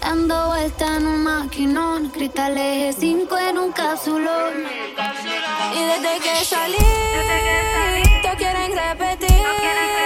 Dando vuelta en un maquinón, cristal eje 5 en un cápsulón. Y desde que salí, te quieren repetir.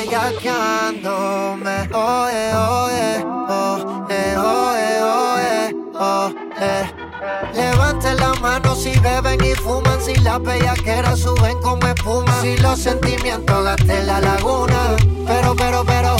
bellaqueándome. Oh, eh, oh, eh, oh, eh, oh, eh, oh, eh. Levanten la mano si beben y fuman, si las bellaqueras suben como espuma, si los sentimientos gasten la laguna. Pero, pero, pero.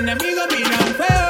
enemigos miran feo.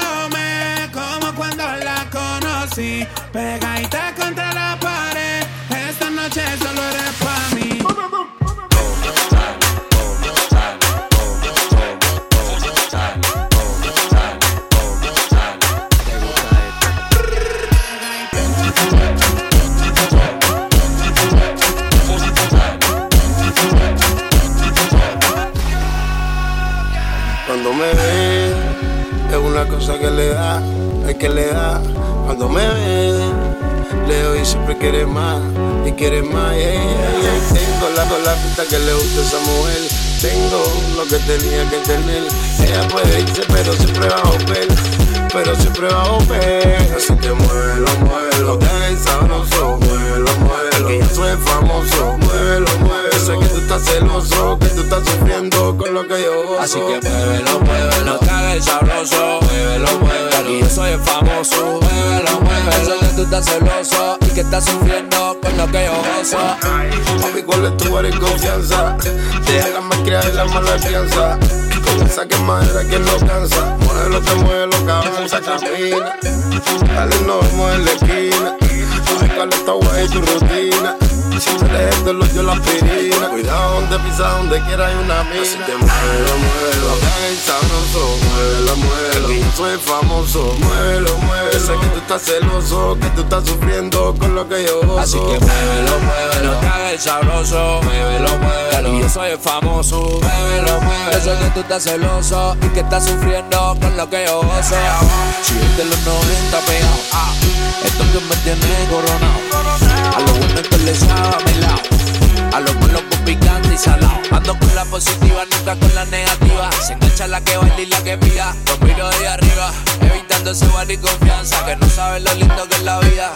cuando la conocí. Pegadita contra la pared. Esta noche solo eres pa' mí. Cuando me ve, una cosa que le da, es que le da. Cuando me ve, leo y siempre quiere más, y quiere más. Yeah, Tengo la, la pista que le gusta a esa mujer. Tengo lo que tenía que tener. Ella puede irse, pero siempre va a volver. Pero siempre va a volver. Así que muévelo, muévelo. Sabroso, lo que yo gozo. Así que muévelo, muévelo, que haga el sabroso. Muévelo, muévelo. Aquí yo soy el famoso. Muévelo, muévelo. Que tú estás celoso y que estás sufriendo con lo que yo gozo. Papi, ¿cuál es tu de confianza? Deja la máquina y la mala fianza. Con esa quemadera que no cansa. Muévelo, te muévelo, cabrón, esa camina. Dale, nos vemos en la esquina. Tú sabes cuál es tu guay y tu rutina. Si te dejes de los yo la aspirina. Cuidado donde pisa, donde quiera hay una mina. Así que muévelo, muévelo. Que haga el sabroso, muévelo, muévelo. Yo soy famoso, muévelo, muévelo. Sé que tú estás celoso, que tú estás sufriendo con lo que yo gozo. Así que muévelo, muévelo, que haga el sabroso. Muévelo, muévelo. Y yo soy el famoso. Muévelo, muévelo. Sé que tú estás celoso y que estás sufriendo con lo que yo gozo. Si es de los 90 pegado, ah, esto que me tiene coronado. A lo bueno que le sabe a mi lado. A lo malo con picante y salado. Ando con la positiva, nunca con la negativa. Se engancha la que baila y la que pida. Lo miro de arriba, evitando ese bar y confianza. Que no sabe lo lindo que es la vida.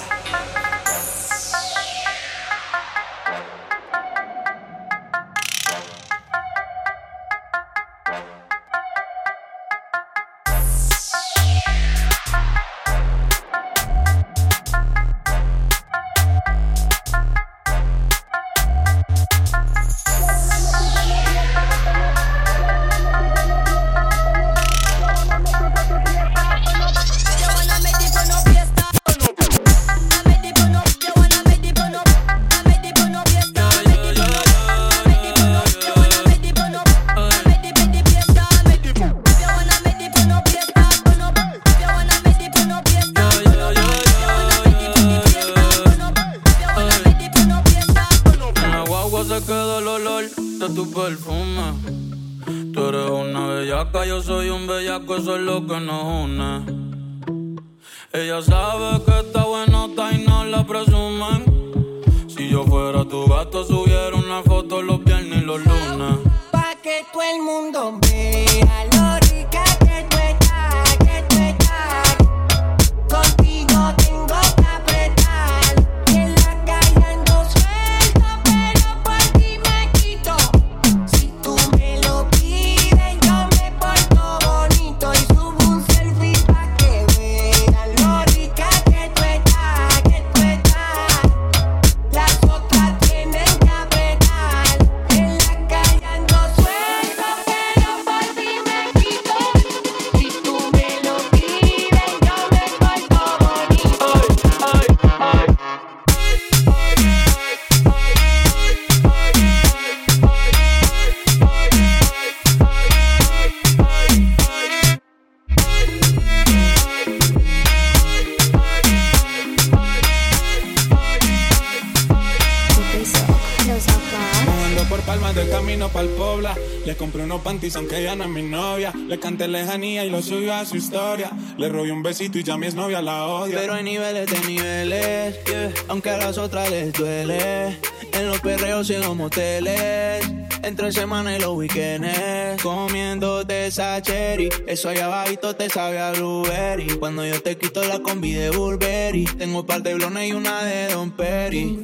Su historia. Le robé un besito y ya mi novia la odia. Pero hay niveles de niveles, aunque a las otras les duele. En los perreos y en los moteles. Entre semana y los weekends. Comiéndote esa cherry. Eso allá abajito te sabe a blueberry. Cuando yo te quito la combi de Burberry. Tengo un par de blones y una de Don Perry.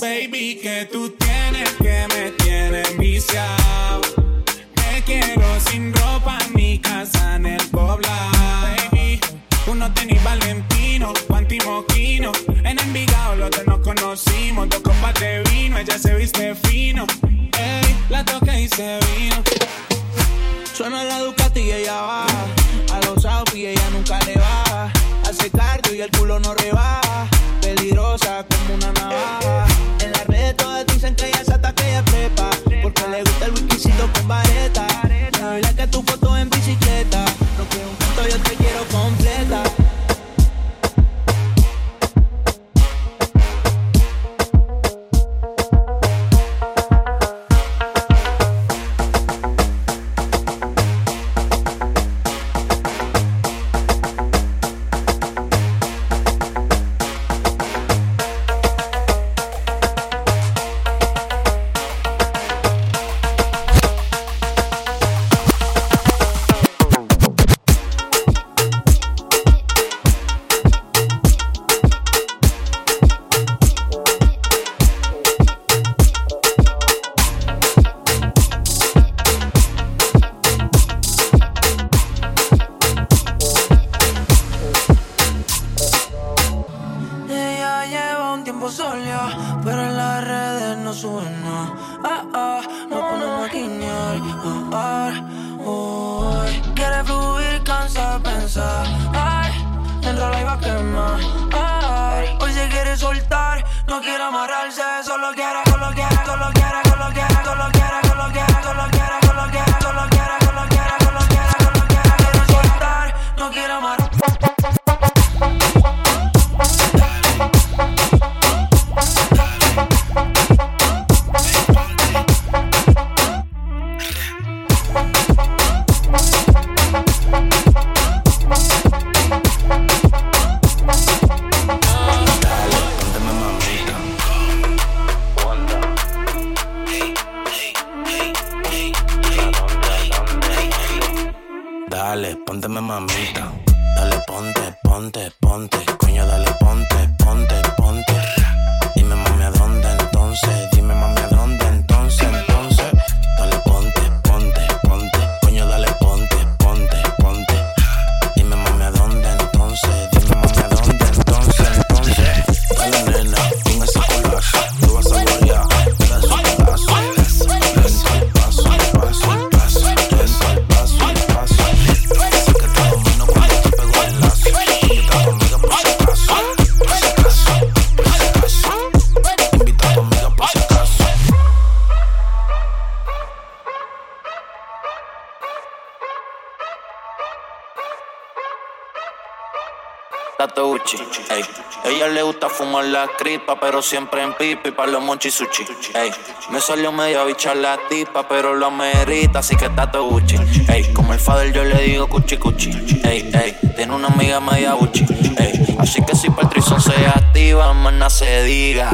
Baby, que tú tienes que me tienes viciado. Quiero sin ropa en mi casa en el poblado. Baby, uno tenis Valentino, Moquino. En Envigado los dos nos conocimos. Dos copas de vino, ella se viste fino. Ey, la toqué y se vino. Suena la Ducati y ella va. A los y ella nunca le va. Hace cardio y el culo no rebaja. Peligrosa como una navaja. En las redes todas dicen que ella y es prepa. Porque le gusta el whiskycito con vareta. La que tu foto en bicicleta. No quiero un punto, yo te quiero completa. Ella le gusta fumar la cripa, pero siempre en pipi para los monchi sushi. Me salió medio bicha la tipa, pero lo amerita, así que está todo Gucci. Ey, como el fader yo le digo cuchi cuchi. Ey, ey, tiene una amiga media buchi. Ey, así que si para se activa, más se diga.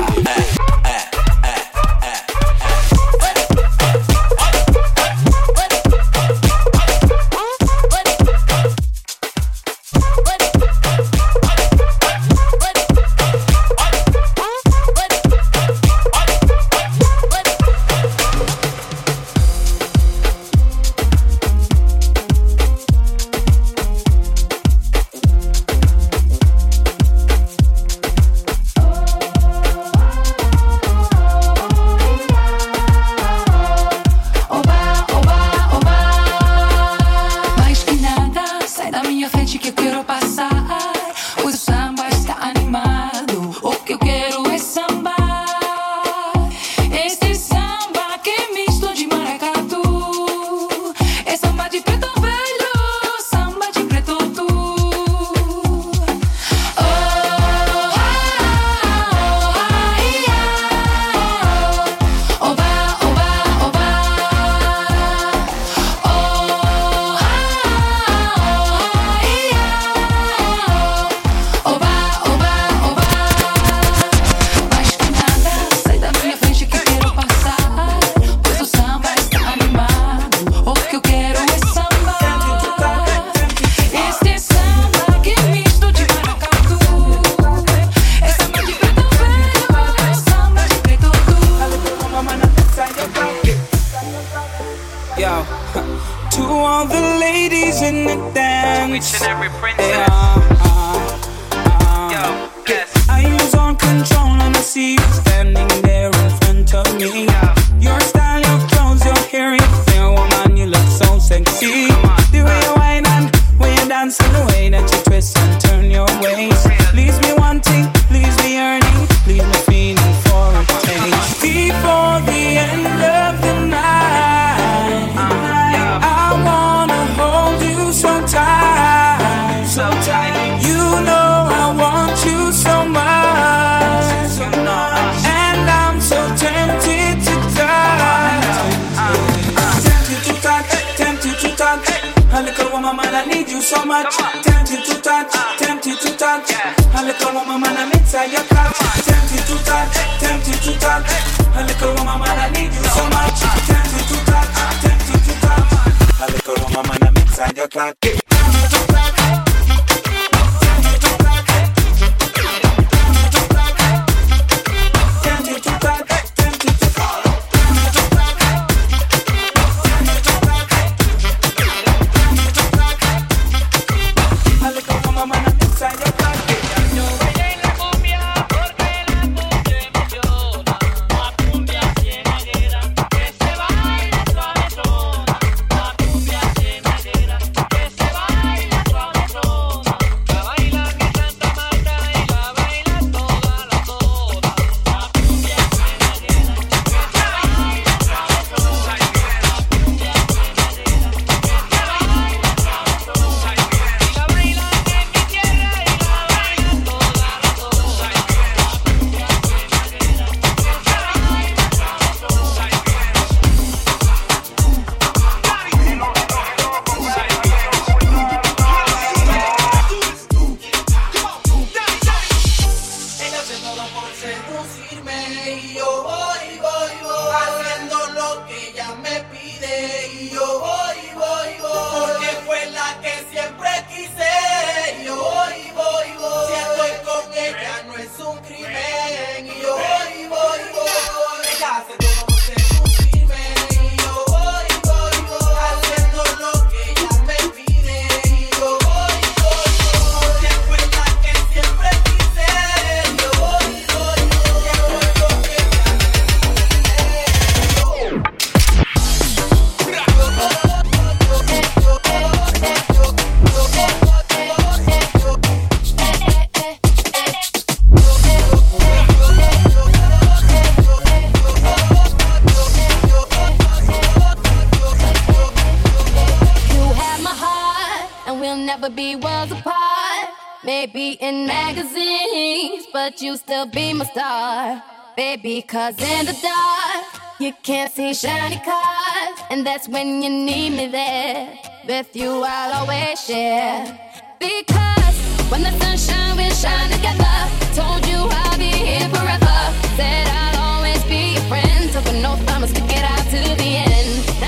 Yo, to all the ladies in the dance. each and every princess. Yeah, uh, uh, Yo, yes. I control and I see you standing there in front of me. Your style, your clothes, your hair, your fair woman, you look so sexy. The way you whine and when you dance and the way that you twist and turn your waist. Leaves me wanting, leaves me yearning, leaves me feeling for a taste. Before tight, so tight. You know I want you so much, so much, and I'm so tempted to touch, tempted to touch, tempted to touch. A little woman, man, I need you so much. Tempted to touch, tempted to touch. A little woman, man, I'm inside your clutch. Tempted to touch, tempted to touch. A little woman, man, I need you so much. Inside your clutch. Baby, cause in the dark, you can't see shiny cars. And that's when you need me there. With you, I'll always share. Because when the sun shines, we shine together. Told you I'll be here forever. Said I'll always be your friend. Took an oath, I'ma stick it out to the end.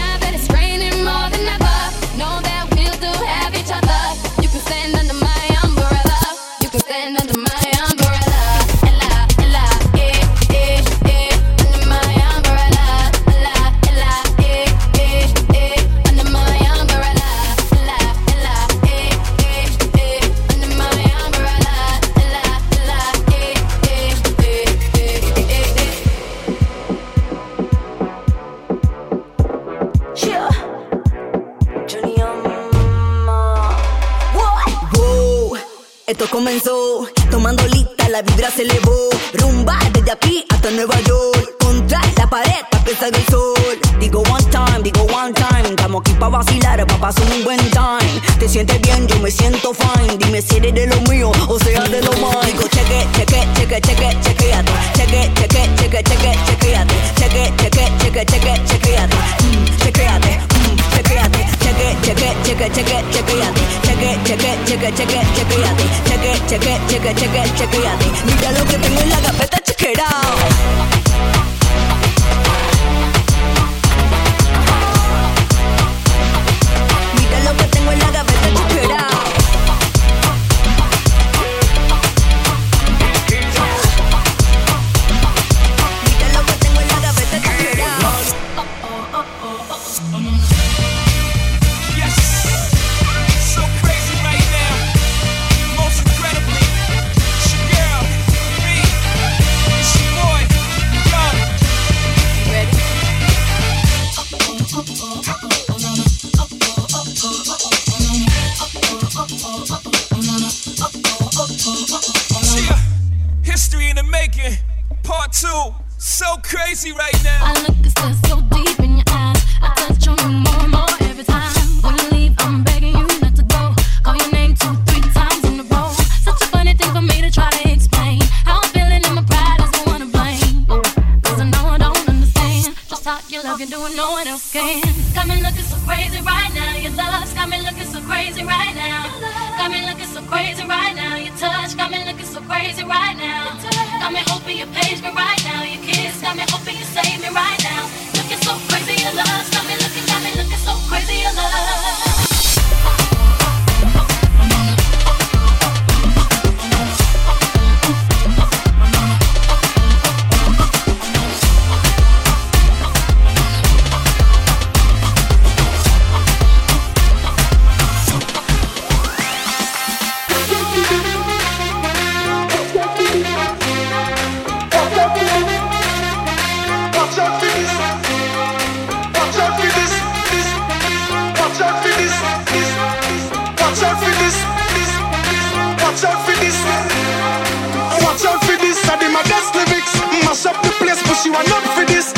She want up for this.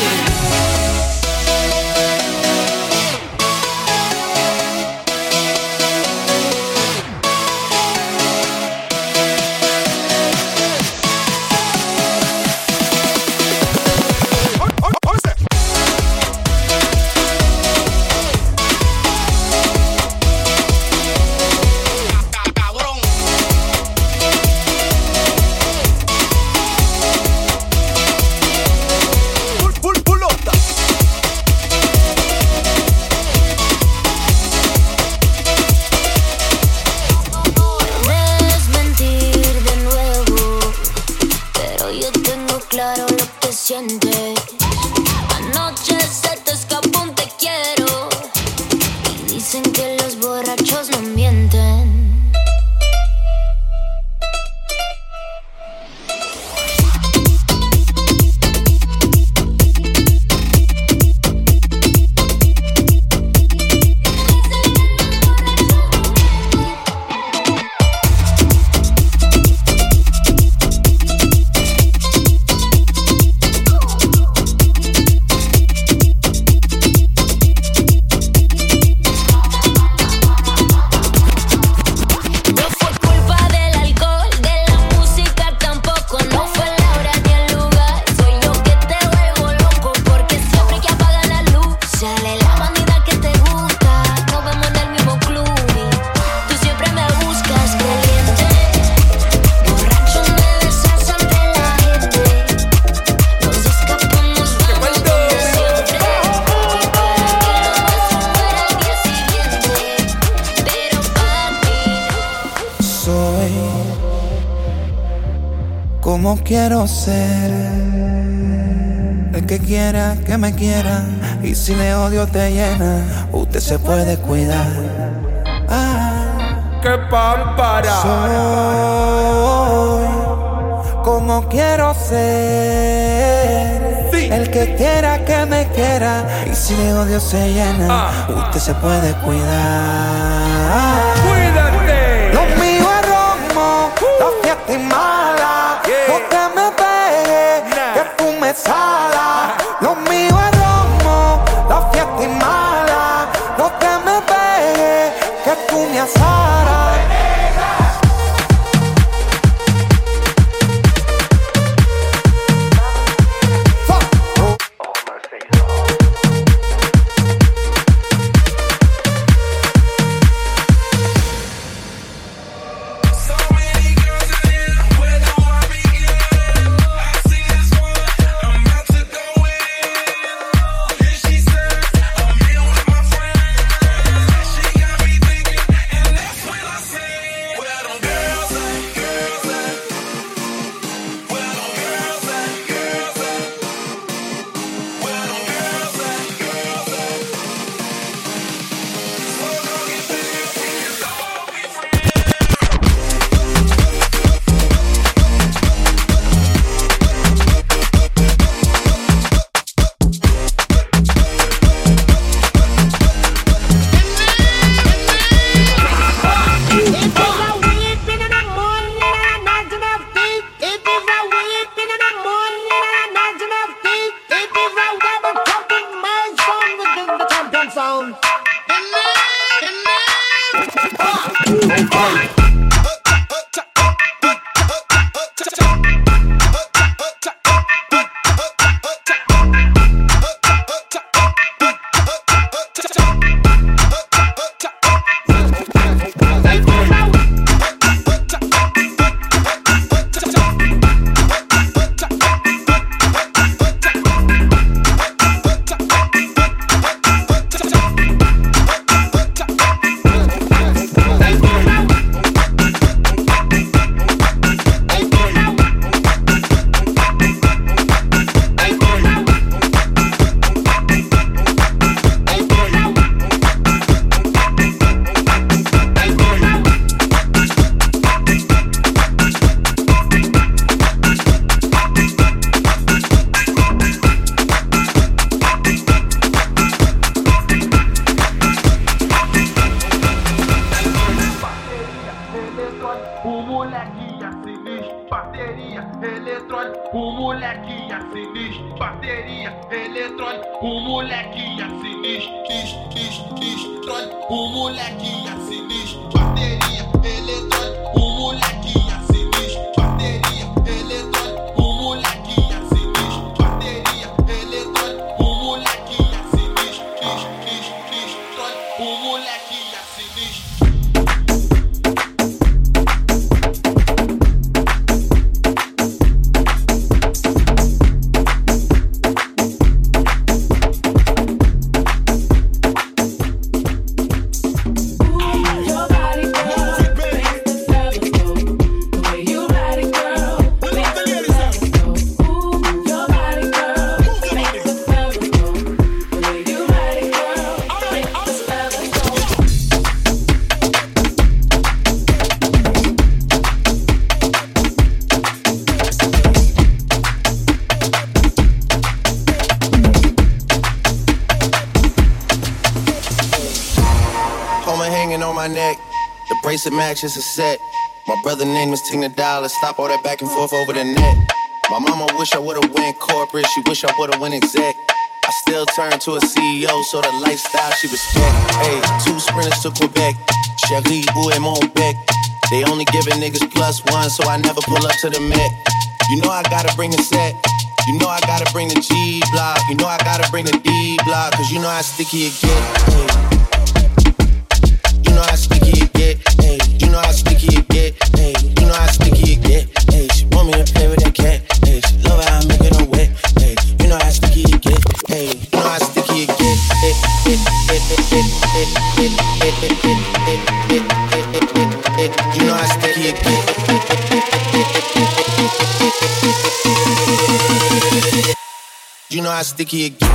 do. Odio te llena, usted se puede cuidar. Ah, que pámpara. Soy como quiero ser. El que quiera que me quiera y si le odio se llena, Ah. usted se puede cuidar. Cuídate. Lo mío es romo, la fiesta es mala. Yeah. No te me pegues, Nah. que tú me salas. Lo mío es romo, la fiesta Believe, believe. O moleque é sinistro, Bracelet matches a set. My brother name is Tina Dollar. Stop all that back and forth over the net. My mama wish I would've went corporate. She wish I would've went exec. I still turn to a CEO, so the lifestyle she respect. Hey, two sprinters to Quebec. Cherie, où est mon? They only giving niggas plus one, so I never pull up to the Met. You know I gotta bring the set. You know I gotta bring the G block. You know I gotta bring the D block. Cause you know how sticky it get. Hey. You know how you know how sticky it get, hey. You know how sticky it get, hey. She want me to play with that cat, hey. She love how I make it on wet, hey. You know how sticky it get, hey. You know how sticky it get, hey. You know how sticky it get. You know how sticky it get.